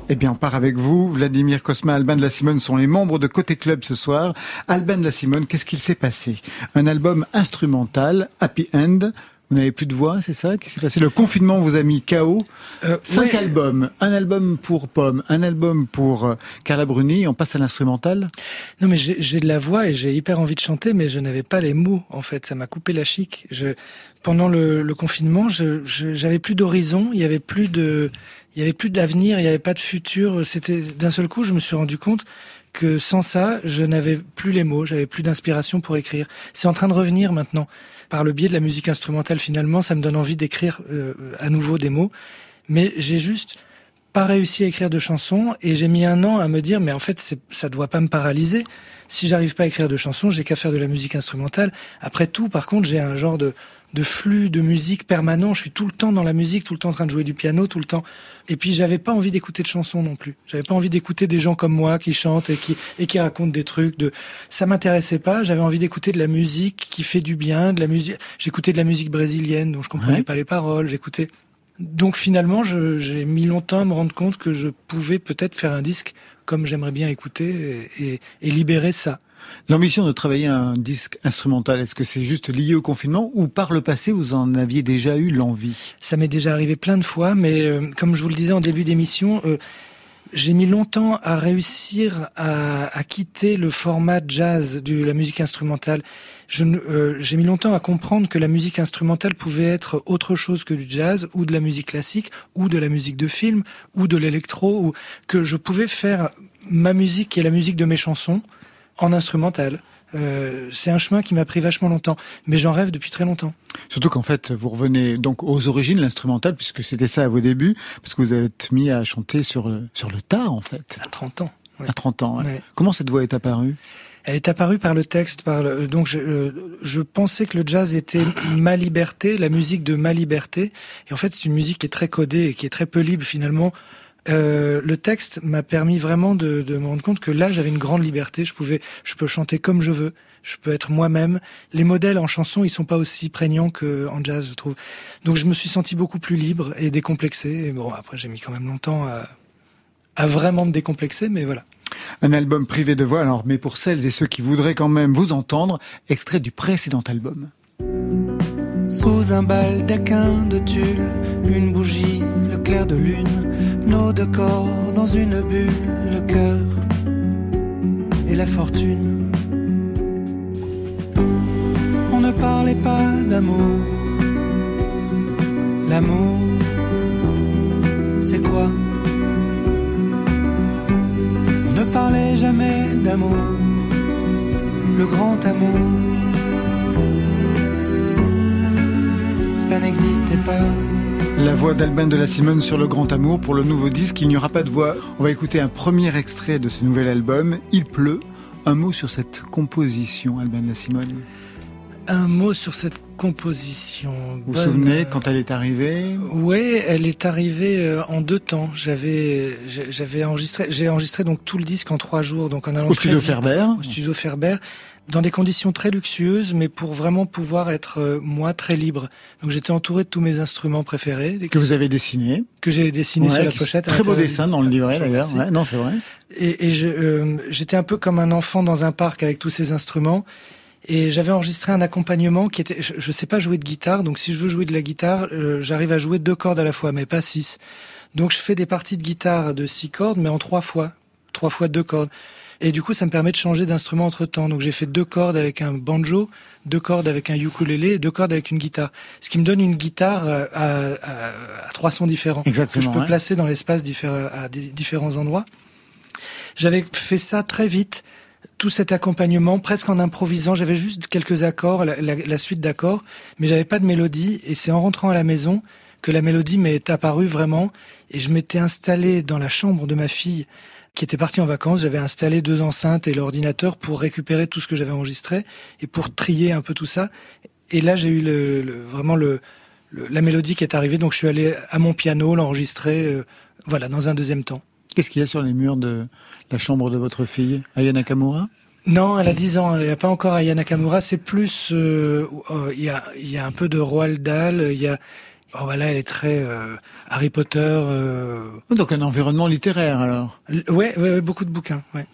Speaker 3: Eh bien, on part avec vous. Vladimir Cosma, Alban de la Simone sont les membres de Côté Club ce soir. Alban de la Simone, qu'est-ce qu'il s'est passé? Un album instrumental, Happy End. Vous n'avez plus de voix, c'est ça qui s'est passé Le confinement vous a mis KO.
Speaker 4: Euh,
Speaker 3: Cinq
Speaker 4: ouais.
Speaker 3: albums. Un album pour Pomme, un album pour euh, Carla Bruni. On passe à l'instrumental.
Speaker 4: Non, mais j'ai de la voix et j'ai hyper envie de chanter, mais je n'avais pas les mots, en fait. Ça m'a coupé la chic. Je, pendant le, le confinement, je, je- j'avais plus d'horizon, il y avait plus de, il y avait plus d'avenir, il y avait pas de futur. C'était, d'un seul coup, je me suis rendu compte que sans ça, je n'avais plus les mots, j'avais plus d'inspiration pour écrire. C'est en train de revenir maintenant. Par le biais de la musique instrumentale, finalement, ça me donne envie d'écrire euh, à nouveau des mots. Mais j'ai juste pas réussi à écrire de chansons et j'ai mis un an à me dire mais en fait ça doit pas me paralyser. Si j'arrive pas à écrire de chansons, j'ai qu'à faire de la musique instrumentale. Après tout, par contre, j'ai un genre de de flux de musique permanent. Je suis tout le temps dans la musique, tout le temps en train de jouer du piano, tout le temps. Et puis j'avais pas envie d'écouter de chansons non plus. J'avais pas envie d'écouter des gens comme moi qui chantent et qui et qui racontent des trucs. De ça m'intéressait pas. J'avais envie d'écouter de la musique qui fait du bien, de la musique. J'écoutais de la musique brésilienne dont je comprenais
Speaker 3: Ouais.
Speaker 4: pas les paroles. J'écoutais donc finalement, j'ai mis longtemps à me rendre compte que je pouvais peut-être faire un disque comme j'aimerais bien écouter et, et- et libérer ça.
Speaker 3: L'ambition de travailler un disque instrumental, est-ce que c'est juste lié au confinement ou par le passé vous en aviez déjà eu l'envie?
Speaker 4: Ça m'est déjà arrivé plein de fois, mais euh, comme je vous le disais en début d'émission, euh, j'ai mis longtemps à réussir à, à quitter le format jazz de la musique instrumentale. Euh, J'ai mis longtemps à comprendre que la musique instrumentale pouvait être autre chose que du jazz ou de la musique classique ou de la musique de film ou de l'électro ou que je pouvais faire ma musique qui est la musique de mes chansons en instrumental. Euh, c'est un chemin qui m'a pris vachement longtemps, mais j'en rêve depuis très longtemps.
Speaker 3: Surtout qu'en fait, vous revenez donc aux origines, l'instrumental, puisque c'était ça à vos débuts, parce que vous avez été mis à chanter sur le, sur le tard, en fait,
Speaker 4: À 30 ans. ouais.
Speaker 3: à 30 ans. ouais.
Speaker 4: Ouais.
Speaker 3: Comment cette voix est apparue?
Speaker 4: Elle est apparue par le texte, par le, donc je, euh, je pensais que le jazz était ma liberté, la musique de ma liberté. Et en fait, c'est une musique qui est très codée et qui est très peu libre finalement. Euh, le texte m'a permis vraiment de, de me rendre compte que là, j'avais une grande liberté. Je pouvais, je peux chanter comme je veux. Je peux être moi-même. Les modèles en chanson, ils sont pas aussi prégnants qu'en jazz, je trouve. Donc, je me suis senti beaucoup plus libre et décomplexé. Et bon, après, j'ai mis quand même longtemps à, à vraiment me décomplexer, mais voilà.
Speaker 3: Un album privé de voix, alors, mais pour celles et ceux qui voudraient quand même vous entendre, extrait du précédent album.
Speaker 11: Sous un baldaquin de tulle, une bougie, le clair de lune, nos deux corps dans une bulle, le cœur et la fortune. On ne parlait pas d'amour. L'amour, c'est quoi? Jamais d'amour, le grand amour. ça n'existait pas.
Speaker 3: La voix d'Alban de la Simone sur le grand amour pour le nouveau disque. Il n'y aura pas de voix. On va écouter un premier extrait de ce nouvel album. Il pleut. Un mot sur cette composition, Alban de la Simone.
Speaker 4: Un mot sur cette composition.
Speaker 3: Vous vous souvenez quand elle est arrivée?
Speaker 4: Oui, elle est arrivée euh, en deux temps. J'avais, j'avais enregistré, j'ai enregistré donc tout le disque en trois jours, donc en allant
Speaker 3: au studio Ferber.
Speaker 4: Au studio Ferber dans des conditions très luxueuses, mais pour vraiment pouvoir être euh, moi très libre. Donc j'étais entouré de tous mes instruments préférés.
Speaker 3: Que vous avez dessinés
Speaker 4: Que j'ai dessiné ouais, sur la pochette.
Speaker 3: Très beau dessin dans le livret d'ailleurs. Ouais, non, c'est vrai.
Speaker 4: Et, et euh, j'étais un peu comme un enfant dans un parc avec tous ces instruments. Et j'avais enregistré un accompagnement qui était, je, ne sais pas jouer de guitare, donc si je veux jouer de la guitare, euh, j'arrive à jouer deux cordes à la fois, mais pas six. Donc je fais des parties de guitare de six cordes, mais en trois fois, trois fois deux cordes. Et du coup, ça me permet de changer d'instrument entre temps. Donc j'ai fait deux cordes avec un banjo, deux cordes avec un ukulélé et deux cordes avec une guitare. Ce qui me donne une guitare à, à, à trois sons différents.
Speaker 3: Exactement.
Speaker 4: Que je peux
Speaker 3: ouais.
Speaker 4: placer dans l'espace à différents endroits. J'avais fait ça très vite tout cet accompagnement presque en improvisant. J'avais juste quelques accords, la, suite d'accords, mais j'avais pas de mélodie. Et c'est en rentrant à la maison que la mélodie m'est apparue vraiment. Et je m'étais installé dans la chambre de ma fille qui était partie en vacances. J'avais installé deux enceintes et l'ordinateur pour récupérer tout ce que j'avais enregistré et pour trier un peu tout ça. Et là, j'ai eu vraiment la mélodie qui est arrivée. Donc, je suis allé à mon piano l'enregistrer, euh, voilà, dans un deuxième temps.
Speaker 3: Qu'est-ce qu'il y a sur les murs de la chambre de votre fille, Aya Nakamura?
Speaker 4: Non, elle a 10 ans, il n'y a pas encore Aya Nakamura, c'est plus... Euh, euh, il y, a, y a un peu de Roald Dahl, il y a... Oh, voilà, elle est très euh, Harry Potter. Euh...
Speaker 3: Donc un environnement littéraire alors?
Speaker 4: Ouais, ouais, ouais beaucoup de bouquins, ouais.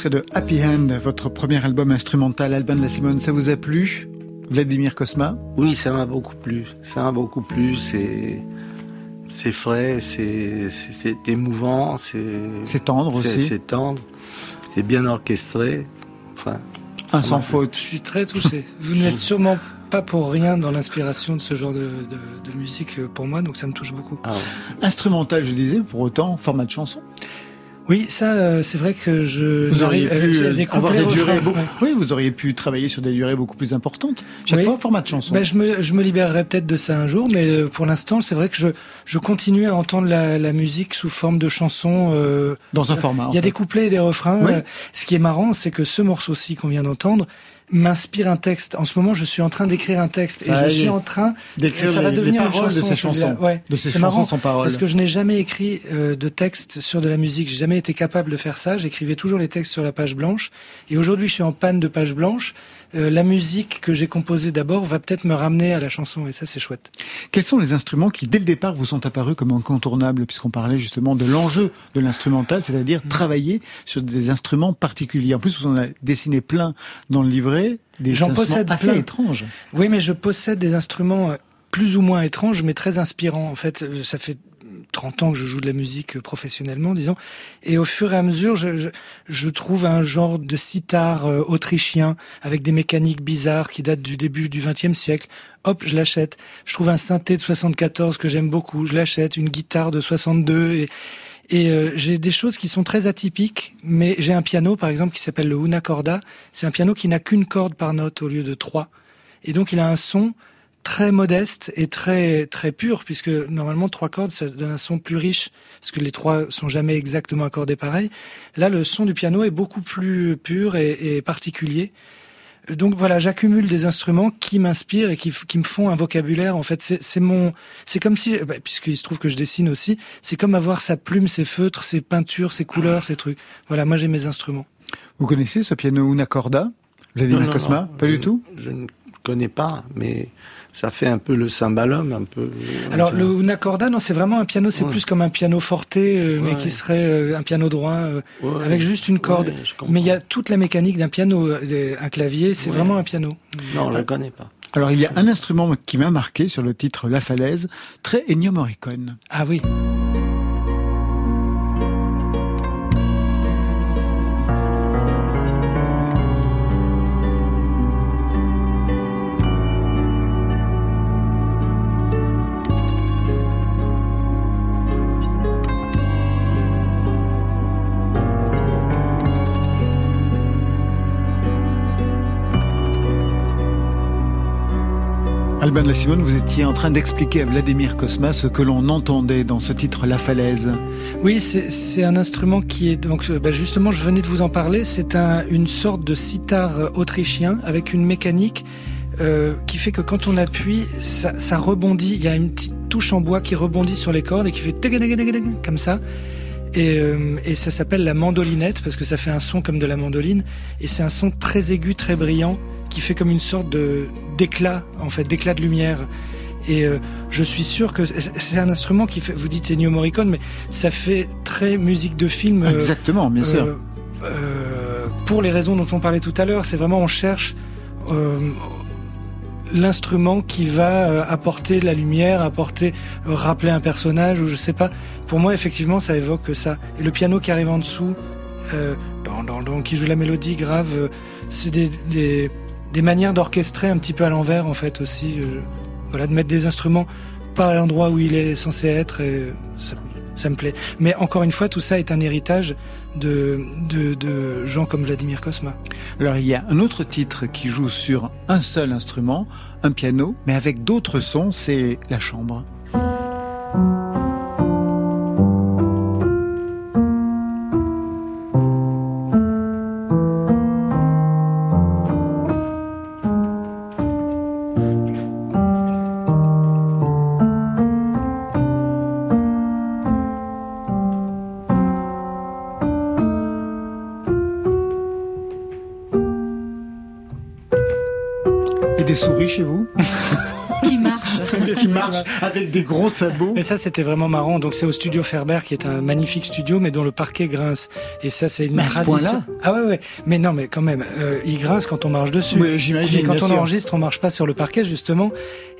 Speaker 3: Extrait de Happy Hand, votre premier album instrumental, Alban de la Simone. Ça vous a plu? Vladimir Kosma?
Speaker 5: Oui, ça m'a beaucoup plu. Ça m'a beaucoup plu. C'est c'est frais, c'est émouvant,
Speaker 3: c'est tendre aussi.
Speaker 5: C'est tendre, c'est bien orchestré. Enfin,
Speaker 3: un sans faute.
Speaker 4: Je suis très touché. Vous n'êtes sûrement pas pour rien dans l'inspiration de ce genre de, musique pour moi, donc ça me touche beaucoup. Ah
Speaker 3: Instrumental, je disais, pour autant, format de chanson
Speaker 4: oui, ça, euh, c'est vrai que je.
Speaker 3: Vous auriez pu euh, avoir des durées. Beaucoup... Oui, vous auriez pu travailler sur des durées beaucoup plus importantes. Chaque fois, format de chanson.
Speaker 4: Ben, je me, je me libérerai peut-être de ça un jour, mais euh, pour l'instant, c'est vrai que je, je continue à entendre la, la musique sous forme de chanson.
Speaker 3: Dans un format.
Speaker 4: Il y a des couplets et des refrains. ce qui est marrant, c'est que ce morceau-ci qu'on vient d'entendre, m'inspire un texte. En ce moment, je suis en train d'écrire un texte et je suis en train
Speaker 3: d'écrire ça va devenir une chanson, de ces chansons,
Speaker 4: ouais.
Speaker 3: de ces chansons sans paroles.
Speaker 4: Parce que je n'ai jamais écrit euh, de texte sur de la musique. J'ai jamais été capable de faire ça. J'écrivais toujours les textes sur la page blanche. Et aujourd'hui, je suis en panne de page blanche. Euh, la musique que j'ai composée d'abord va peut-être me ramener à la chanson et ça c'est chouette.
Speaker 3: Quels sont les instruments qui dès le départ vous sont apparus comme incontournables? Puisqu'on parlait justement de l'enjeu de l'instrumental, c'est-à-dire mm. travailler sur des instruments particuliers. En plus vous en avez dessiné plein dans le livret, des J'en possède assez étranges.
Speaker 4: Oui mais je possède des instruments euh, plus ou moins étranges mais très inspirants. En fait, euh, ça fait 30 ans que je joue de la musique professionnellement, disons. Et au fur et à mesure, je, je, je trouve un genre de sitar euh, autrichien avec des mécaniques bizarres qui datent du début du XXe siècle. Hop, je l'achète. Je trouve un synthé de 74 que j'aime beaucoup. Je l'achète. Une guitare de 62 et et euh, j'ai des choses qui sont très atypiques, mais j'ai un piano, par exemple, qui s'appelle le Una Corda. C'est un piano qui n'a qu'une corde par note au lieu de trois. Et donc, il a un son très modeste et très très pur puisque normalement trois cordes ça donne un son plus riche parce que les trois sont jamais exactement accordés pareil. Là le son du piano est beaucoup plus pur et, particulier. Donc voilà, j'accumule des instruments qui m'inspirent et qui, qui, me font un vocabulaire. En fait, c'est mon, c'est comme si, bah, puisqu'il se trouve que je dessine aussi, c'est comme avoir sa plume, ses feutres, ses peintures, ses couleurs, ses trucs. Voilà, moi j'ai mes instruments.
Speaker 3: Vous connaissez ce piano Una Corda, Vladimir Cosma? Pas du tout.
Speaker 5: Je ne connais pas, mais ça fait un peu le cymbalum, un peu.
Speaker 4: Alors le Unacorda, non, c'est vraiment un piano, c'est plus comme un piano forte, euh, mais qui serait euh, un piano droit euh, avec juste une corde. mais il y a toute la mécanique d'un piano, un clavier, c'est vraiment un piano.
Speaker 5: Non, je ne connais pas.
Speaker 3: Alors il y a un instrument qui m'a marqué sur le titre La Falaise, très Ennio Morricone.
Speaker 4: Ah oui.
Speaker 3: La Simone, vous étiez en train d'expliquer à Vladimir Kosma ce que l'on entendait dans ce titre La Falaise.
Speaker 4: Oui, c'est un instrument qui est donc euh, bah, justement, je venais de vous en parler. C'est un, une sorte de sitar autrichien avec une mécanique euh, qui fait que quand on appuie, ça, rebondit. Il y a une petite touche en bois qui rebondit sur les cordes et qui fait comme ça. Euh, et ça s'appelle la mandolinette parce que ça fait un son comme de la mandoline et c'est un son très aigu, très brillant qui fait comme une sorte de d'éclat, en fait, d'éclat de lumière. Et euh, je suis sûr que c'est un instrument qui fait. Vous dites Ennio Morricone, mais ça fait très musique de film.
Speaker 3: Euh, Exactement, bien sûr.
Speaker 4: Euh, pour les raisons dont on parlait tout à l'heure, c'est vraiment on cherche l'instrument qui va apporter la lumière, apporter, rappeler un personnage ou je sais pas. Pour moi, effectivement, ça évoque ça. Et le piano qui arrive en dessous, dans, dans, dans, qui joue la mélodie grave, c'est des, des des manières d'orchestrer un petit peu à l'envers en fait aussi. Euh, voilà, de mettre des instruments pas à l'endroit où il est censé être. Et ça, me plaît. Mais encore une fois, tout ça est un héritage de, de, de gens comme Vladimir Kosma.
Speaker 3: Alors il y a un autre titre qui joue sur un seul instrument, un piano, mais avec d'autres sons, c'est la chambre. Sabots.
Speaker 4: Mais ça, c'était vraiment marrant. Donc, c'est au studio Ferber, qui est un magnifique studio, mais dont le parquet grince. Et ça, c'est une
Speaker 3: Mais
Speaker 4: tradition. ah ouais, ouais. Mais non, mais quand même, euh, il grince quand on marche dessus.
Speaker 3: Oui, j'imagine,
Speaker 4: quand on
Speaker 3: sûr.
Speaker 4: enregistre, on marche pas sur le parquet, justement.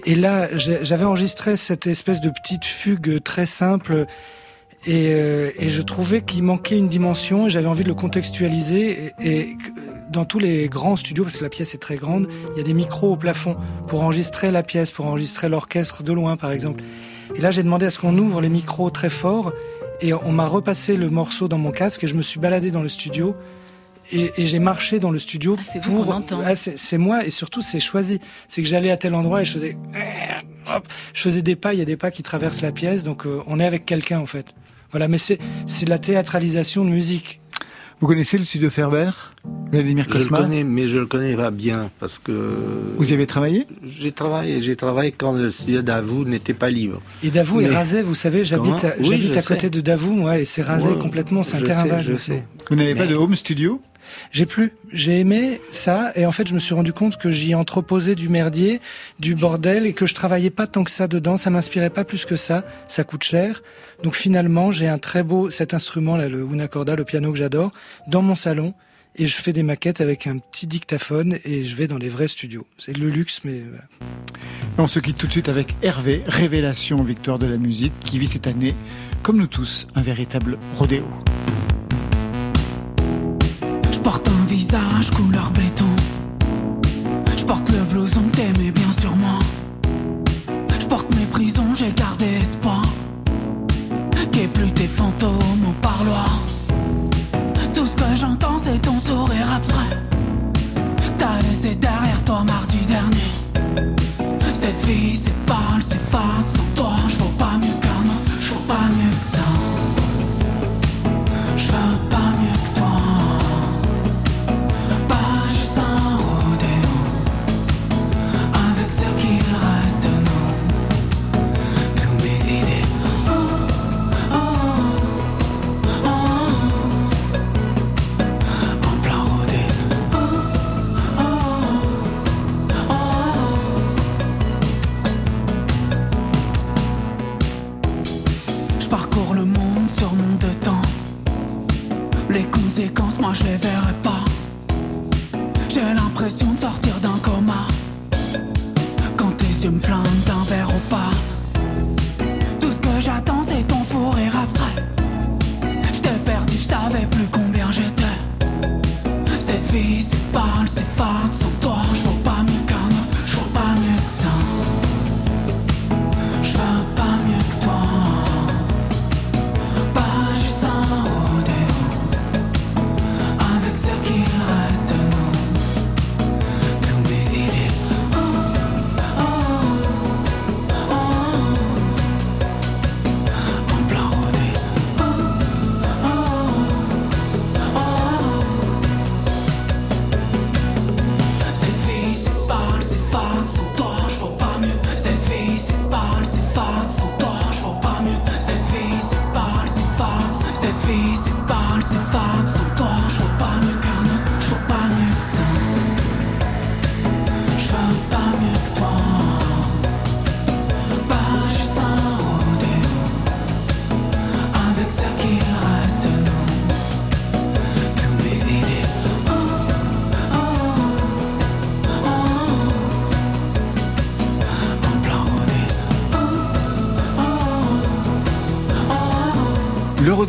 Speaker 4: Et là, j'avais enregistré cette espèce de petite fugue très simple. Et, euh, et je trouvais qu'il manquait une dimension et j'avais envie de le contextualiser. Et, et dans tous les grands studios, parce que la pièce est très grande, il y a des micros au plafond pour enregistrer la pièce, pour enregistrer l'orchestre de loin, par exemple. Et là, j'ai demandé à ce qu'on ouvre les micros très fort et on m'a repassé le morceau dans mon casque et je me suis baladé dans le studio et, et j'ai marché dans le studio
Speaker 2: Ah,
Speaker 4: pour. Ah, c'est moi et surtout c'est choisi. C'est que j'allais à tel endroit et je faisais. Hop, je faisais des pas. Il y a des pas qui traversent la pièce, donc euh, on est avec quelqu'un en fait. Voilà, mais c'est c'est de la théâtralisation de musique.
Speaker 3: Vous connaissez le studio Ferber Vladimir
Speaker 5: Je le connais, mais je le connais pas bien parce que
Speaker 3: Vous y avez travaillé
Speaker 5: j'ai travaillé, j'ai travaillé quand le studio d'Avou n'était pas libre.
Speaker 4: Et Davou est
Speaker 5: Mais-
Speaker 4: rasé, vous savez, j'habite à,
Speaker 5: Oui,
Speaker 4: à côté
Speaker 5: sais.
Speaker 4: de Davou, moi, et c'est rasé
Speaker 5: Ouais,
Speaker 4: complètement, c'est un terrain
Speaker 5: sais,
Speaker 4: vague.
Speaker 5: je sais.
Speaker 3: Vous n'avez pas de home studio
Speaker 4: J'ai plus. J'ai aimé ça et en fait je me suis rendu compte que j'y entreposais du merdier, du bordel et que je travaillais pas tant que ça dedans. Ça m'inspirait pas plus que ça. Ça coûte cher. Donc finalement j'ai un très beau cet instrument là, le una corda, le piano que j'adore, dans mon salon et je fais des maquettes avec un petit dictaphone et je vais dans les vrais studios. C'est le luxe mais voilà.
Speaker 3: On se quitte tout de suite avec Hervé, révélation victoire de la musique, qui vit cette année, comme nous tous, un véritable rodéo.
Speaker 6: Je porte un visage couleur béton. Je porte le blouson que t'aimais bien sûrement. Je porte mes prisons, j'ai gardé espoir. Qu'est plus tes fantômes au parloir. Tout ce que j'entends, c'est ton sourire abstrait. T'as laissé derrière toi mardi dernier. Cette vie, moi je les verrai pas. J'ai l'impression de sortir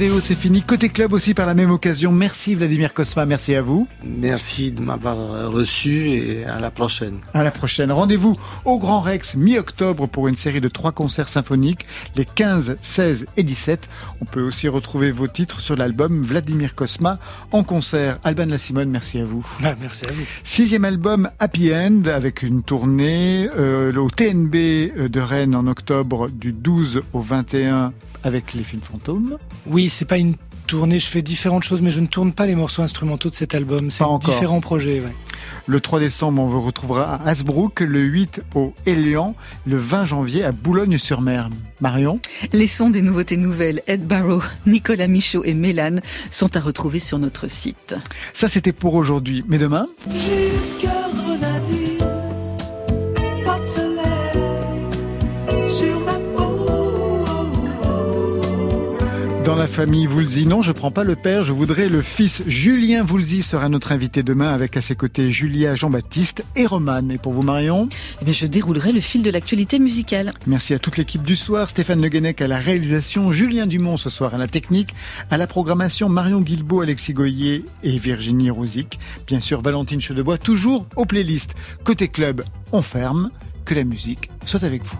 Speaker 6: rodéo, c'est
Speaker 3: fini. Côté club aussi, par la même occasion. Merci Vladimir Cosma, merci à vous.
Speaker 5: Merci de m'avoir reçu et à la prochaine.
Speaker 3: À la prochaine. Rendez-vous au Grand Rex mi-octobre pour une série de trois concerts symphoniques, les 15, 16 et 17. On peut aussi retrouver vos titres sur l'album Vladimir Cosma en concert. Alban La Simone, merci à vous.
Speaker 4: Ah, merci à vous.
Speaker 3: Sixième album Happy End avec une tournée euh, au TNB de Rennes en octobre du 12 au 21 avec les films fantômes.
Speaker 4: Oui, c'est pas une tournée, je fais différentes choses, mais je ne tourne pas les morceaux instrumentaux de cet album. C'est différents projets, ouais.
Speaker 3: Le 3 décembre, on vous retrouvera à Hasbrook, le 8 au Élian, le 20 janvier à Boulogne-sur-Mer. Marion?
Speaker 2: Les sons des nouveautés nouvelles, Ed Barrow, Nicolas Michaud et Mélane sont à retrouver sur notre site.
Speaker 3: Ça, c'était pour aujourd'hui. Mais demain? Famille Voulzy. Non, je prends pas le père, je voudrais le fils. Julien Voulzy sera notre invité demain avec à ses côtés Julia Jean-Baptiste et Romane. Et pour vous, Marion
Speaker 2: eh bien, Je déroulerai le fil de l'actualité musicale.
Speaker 3: Merci à toute l'équipe du soir. Stéphane Le Guenec à la réalisation, Julien Dumont ce soir à la technique, à la programmation Marion Guilbault, Alexis Goyer et Virginie Rosic. Bien sûr, Valentine Chedebois, toujours aux playlists. Côté club, on ferme. Que la musique soit avec vous.